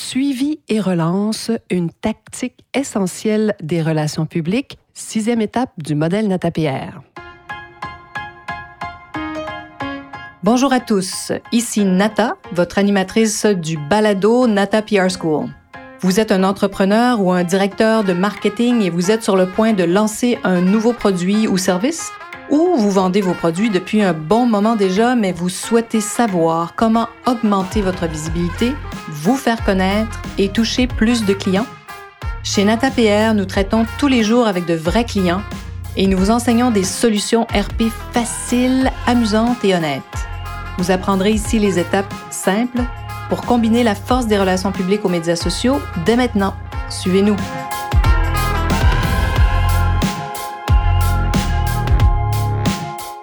Suivi et relance, une tactique essentielle des relations publiques, sixième étape du modèle NataPR. Bonjour à tous, ici Nata, votre animatrice du balado Nata PR School. Vous êtes un entrepreneur ou un directeur de marketing et vous êtes sur le point de lancer un nouveau produit ou service? Ou vous vendez vos produits depuis un bon moment déjà, mais vous souhaitez savoir comment augmenter votre visibilité, vous faire connaître et toucher plus de clients? Chez NataPR, nous traitons tous les jours avec de vrais clients et nous vous enseignons des solutions RP faciles, amusantes et honnêtes. Vous apprendrez ici les étapes simples pour combiner la force des relations publiques aux médias sociaux dès maintenant. Suivez-nous.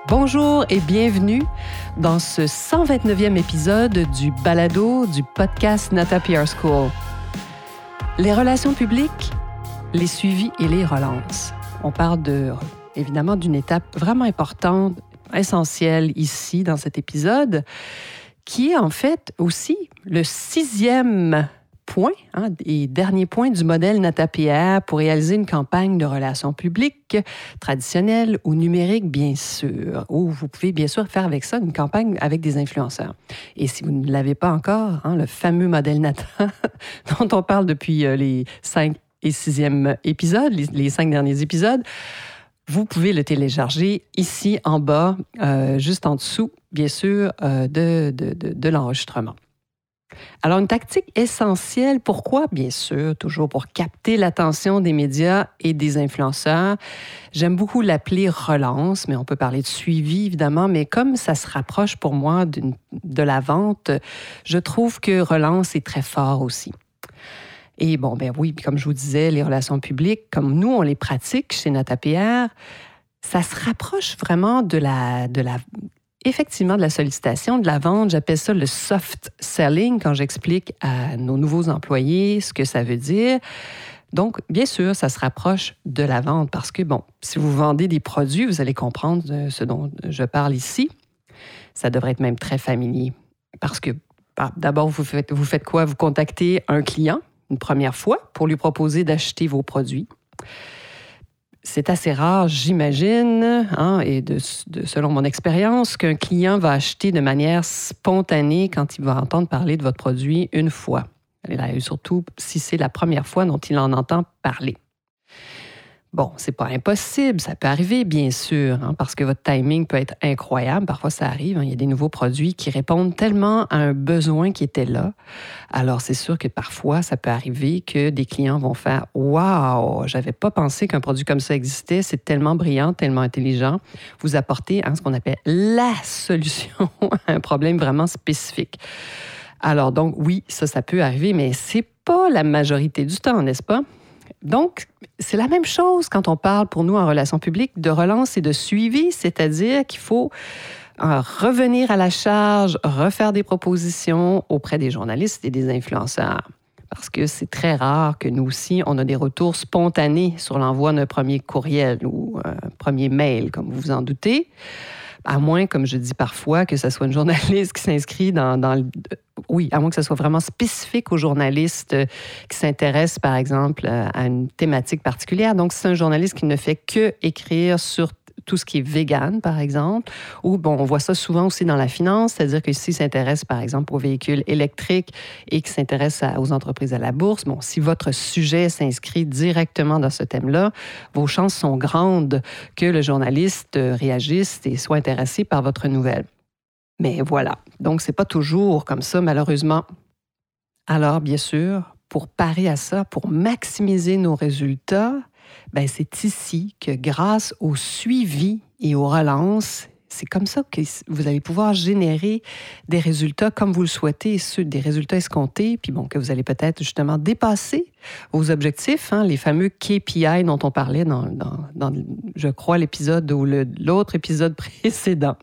Bonjour et bienvenue dans ce 129e épisode du balado du podcast Nata PR School. Les relations publiques, les suivis et les relances. On parle de, évidemment d'une étape vraiment importante, essentielle ici dans cet épisode, qui est en fait aussi le sixième point hein, et dernier point du modèle NataPR pour réaliser une campagne de relations publiques traditionnelle ou numérique, bien sûr. Ou vous pouvez bien sûr faire avec ça une campagne avec des influenceurs. Et si vous ne l'avez pas encore, hein, le fameux modèle Nata dont on parle depuis euh, les cinq et sixième épisodes, les cinq derniers épisodes, vous pouvez le télécharger ici en bas, euh, juste en dessous, bien sûr, euh, de, l'enregistrement. Alors, une tactique essentielle, pourquoi? Bien sûr, toujours pour capter l'attention des médias et des influenceurs. J'aime beaucoup l'appeler relance, mais on peut parler de suivi, évidemment, mais comme ça se rapproche pour moi de la vente, je trouve que relance est très fort aussi. Et bon, ben oui, comme je vous disais, les relations publiques, comme nous, on les pratique chez NataPR, ça se rapproche vraiment de la, de la, effectivement, de la sollicitation, de la vente. J'appelle ça le soft selling quand j'explique à nos nouveaux employés ce que ça veut dire. Donc, bien sûr, ça se rapproche de la vente parce que, bon, si vous vendez des produits, vous allez comprendre ce dont je parle ici. Ça devrait être même très familier parce que, d'abord, vous faites quoi? Vous contactez un client une première fois pour lui proposer d'acheter vos produits. C'est assez rare, j'imagine, hein, et selon mon expérience, qu'un client va acheter de manière spontanée quand il va entendre parler de votre produit une fois. Surtout si c'est la première fois dont il en entend parler. Bon, c'est pas impossible, ça peut arriver, bien sûr, hein, parce que votre timing peut être incroyable. Parfois, ça arrive. Hein, il y a des nouveaux produits qui répondent tellement à un besoin qui était là. Alors, c'est sûr que parfois, ça peut arriver que des clients vont faire Waouh, j'avais pas pensé qu'un produit comme ça existait. C'est tellement brillant, tellement intelligent. Vous apportez hein, ce qu'on appelle la solution à un problème vraiment spécifique. Alors, donc, oui, ça, ça peut arriver, mais c'est pas la majorité du temps, n'est-ce pas? Donc, c'est la même chose quand on parle pour nous en relations publiques de relance et de suivi, c'est-à-dire qu'il faut euh, revenir à la charge, refaire des propositions auprès des journalistes et des influenceurs. Parce que c'est très rare que nous aussi, on a des retours spontanés sur l'envoi d'un premier courriel ou un euh, premier mail, comme vous vous en doutez à moins, comme je dis parfois, que ce soit une journaliste qui s'inscrit dans, le... Oui, à moins que ce soit vraiment spécifique aux journalistes euh, qui s'intéressent, par exemple, euh, à une thématique particulière. Donc, c'est un journaliste qui ne fait que écrire sur tout ce qui est vegan, par exemple, ou bon, on voit ça souvent aussi dans la finance, c'est-à-dire que s'ils s'intéressent, par exemple, aux véhicules électriques et qui s'intéressent aux entreprises à la bourse, bon, si votre sujet s'inscrit directement dans ce thème-là, vos chances sont grandes que le journaliste réagisse et soit intéressé par votre nouvelle. Mais voilà. Donc, c'est pas toujours comme ça, malheureusement. Alors, bien sûr, pour parer à ça, pour maximiser nos résultats, ben c'est ici que grâce au suivi et aux relances, c'est comme ça que vous allez pouvoir générer des résultats comme vous le souhaitez, des résultats escomptés, puis bon, que vous allez peut-être justement dépasser vos objectifs, hein, les fameux KPI dont on parlait dans, dans je crois, l'épisode ou l'autre épisode précédent.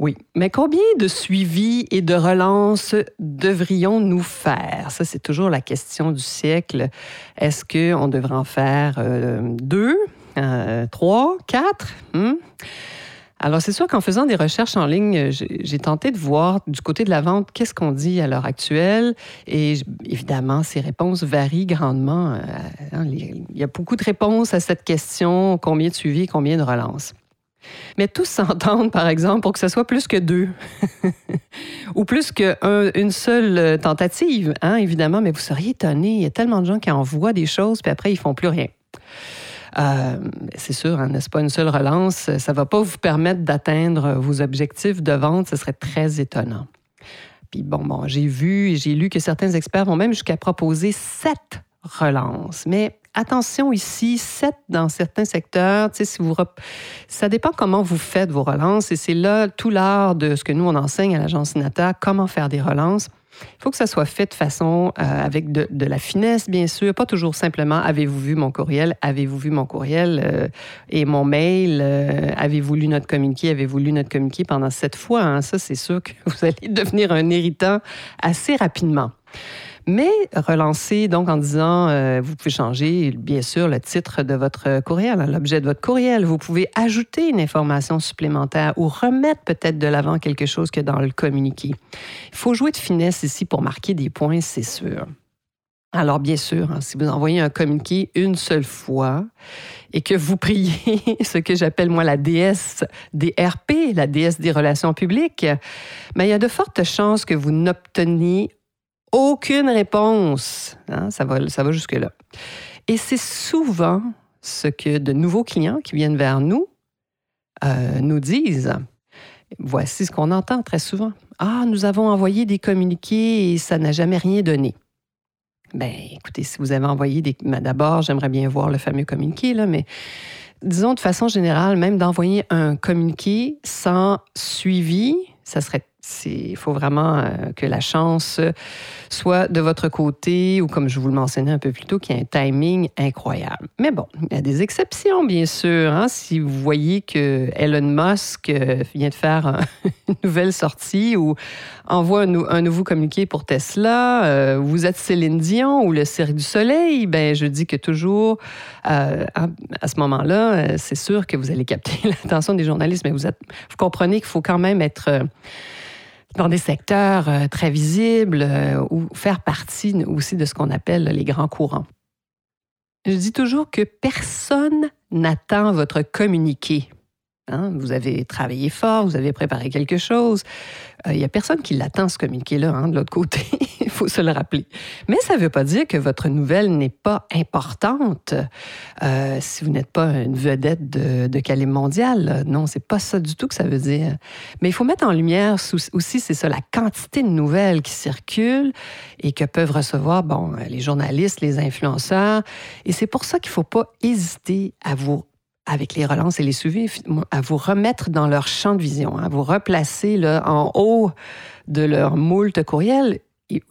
Oui, mais combien de suivi et de relance devrions-nous faire? Ça, c'est toujours la question du siècle. Est-ce qu'on devrait en faire euh, deux, euh, trois, quatre? Hmm? Alors, c'est sûr qu'en faisant des recherches en ligne, j'ai tenté de voir du côté de la vente qu'est-ce qu'on dit à l'heure actuelle. Et évidemment, ces réponses varient grandement. Euh, hein, il y a beaucoup de réponses à cette question combien de suivi, combien de relances. Mais tous s'entendent, par exemple, pour que ce soit plus que deux ou plus qu'une seule tentative, hein, évidemment. Mais vous seriez étonné, il y a tellement de gens qui envoient des choses, puis après, ils font plus rien. Euh, c'est sûr, hein, n'est-ce pas une seule relance? Ça ne va pas vous permettre d'atteindre vos objectifs de vente. Ce serait très étonnant. Puis bon, bon j'ai vu et j'ai lu que certains experts vont même jusqu'à proposer sept relances. Mais attention ici, sept dans certains secteurs, si vous ça dépend comment vous faites vos relances et c'est là tout l'art de ce que nous on enseigne à l'agence Nata, comment faire des relances. Il faut que ça soit fait de façon euh, avec de, la finesse, bien sûr, pas toujours simplement avez-vous vu mon courriel, avez-vous vu mon courriel euh, et mon mail, euh, avez-vous lu notre communiqué, avez-vous lu notre communiqué pendant sept fois. Hein? Ça, c'est sûr que vous allez devenir un héritant assez rapidement. Mais relancer donc en disant, euh, vous pouvez changer bien sûr le titre de votre courriel, hein, l'objet de votre courriel. Vous pouvez ajouter une information supplémentaire ou remettre peut-être de l'avant quelque chose que dans le communiqué. Il faut jouer de finesse ici pour marquer des points, c'est sûr. Alors, bien sûr, hein, si vous envoyez un communiqué une seule fois et que vous priez ce que j'appelle moi la déesse des RP, la déesse des relations publiques, mais ben, il y a de fortes chances que vous n'obteniez aucune réponse. Hein, ça va, ça va jusque-là. Et c'est souvent ce que de nouveaux clients qui viennent vers nous euh, nous disent. Voici ce qu'on entend très souvent. Ah, nous avons envoyé des communiqués et ça n'a jamais rien donné. Ben, écoutez, si vous avez envoyé des. Ben, d'abord, j'aimerais bien voir le fameux communiqué, mais disons de façon générale, même d'envoyer un communiqué sans suivi, ça serait il faut vraiment euh, que la chance soit de votre côté ou, comme je vous le mentionnais un peu plus tôt, qu'il y ait un timing incroyable. Mais bon, il y a des exceptions, bien sûr. Hein. Si vous voyez que Elon Musk euh, vient de faire une nouvelle sortie ou envoie un, nouveau communiqué pour Tesla, euh, vous êtes Céline Dion ou le Cirque du Soleil, ben je dis que toujours, à ce moment-là, c'est sûr que vous allez capter l'attention des journalistes, mais vous comprenez qu'il faut quand même être dans des secteurs euh, très visibles euh, ou faire partie aussi de ce qu'on appelle les grands courants. Je dis toujours que personne n'attend votre communiqué Hein, vous avez travaillé fort, vous avez préparé quelque chose. Il euh, n'y a personne qui l'attend, ce communiqué-là, hein, de l'autre côté. Il faut se le rappeler. Mais ça ne veut pas dire que votre nouvelle n'est pas importante euh, si vous n'êtes pas une vedette de, de calibre mondial. Non, c'est pas ça du tout que ça veut dire. Mais il faut mettre en lumière aussi, c'est ça, la quantité de nouvelles qui circulent et que peuvent recevoir bon, les journalistes, les influenceurs. Et c'est pour ça qu'il ne faut pas hésiter à vous avec les relances et les suivis, à vous remettre dans leur champ de vision, à vous replacer en haut de leur moult courriel.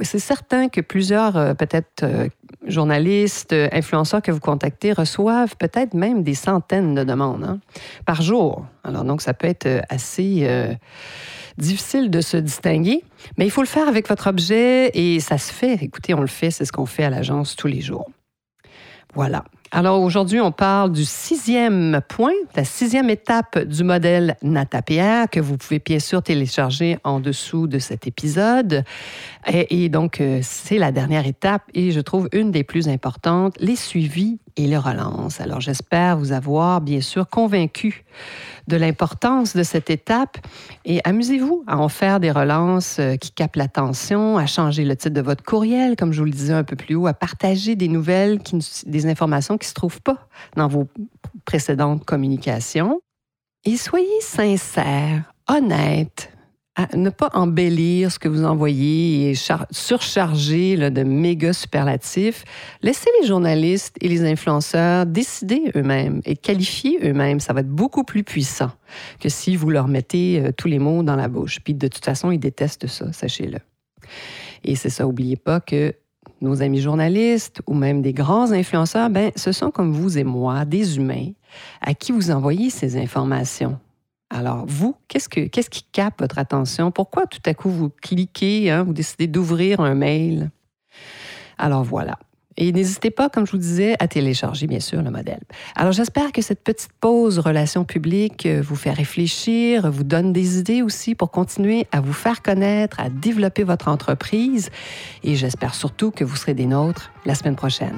C'est certain que plusieurs, euh, peut-être, euh, journalistes, influenceurs que vous contactez reçoivent peut-être même des centaines de demandes hein, par jour. Alors, donc, ça peut être euh, assez difficile de se distinguer, mais il faut le faire avec votre objet et ça se fait. Écoutez, on le fait, c'est ce qu'on fait à l'agence tous les jours. Voilà. Alors aujourd'hui, on parle du sixième point, la sixième étape du modèle Natapia que vous pouvez bien sûr télécharger en dessous de cet épisode. Et, donc, euh, c'est la dernière étape et je trouve une des plus importantes, les suivis et les relances. Alors j'espère vous avoir bien sûr convaincu de l'importance de cette étape et amusez-vous à en faire des relances euh, qui capent l'attention, à changer le titre de votre courriel, comme je vous le disais un peu plus haut, à partager des nouvelles, des informations qui ne se trouvent pas dans vos précédentes communications. Et soyez sincère, ne pas embellir ce que vous envoyez et surcharger de méga superlatifs. Laissez les journalistes et les influenceurs décider eux-mêmes et qualifier eux-mêmes. Ça va être beaucoup plus puissant que si vous leur mettez euh, tous les mots dans la bouche. Puis de toute façon, ils détestent ça, sachez-le. Et c'est ça, n'oubliez pas que nos amis journalistes ou même des grands influenceurs, ben, ce sont comme vous et moi, des humains à qui vous envoyez ces informations. Alors, vous, qu'est-ce, que, qu'est-ce qui capte votre attention? Pourquoi tout à coup vous cliquez, hein, vous décidez d'ouvrir un mail? Alors voilà. Et n'hésitez pas, comme je vous disais, à télécharger, bien sûr, le modèle. Alors, j'espère que cette petite pause relations publiques euh, vous fait réfléchir, vous donne des idées aussi pour continuer à vous faire connaître, à développer votre entreprise. Et j'espère surtout que vous serez des nôtres la semaine prochaine.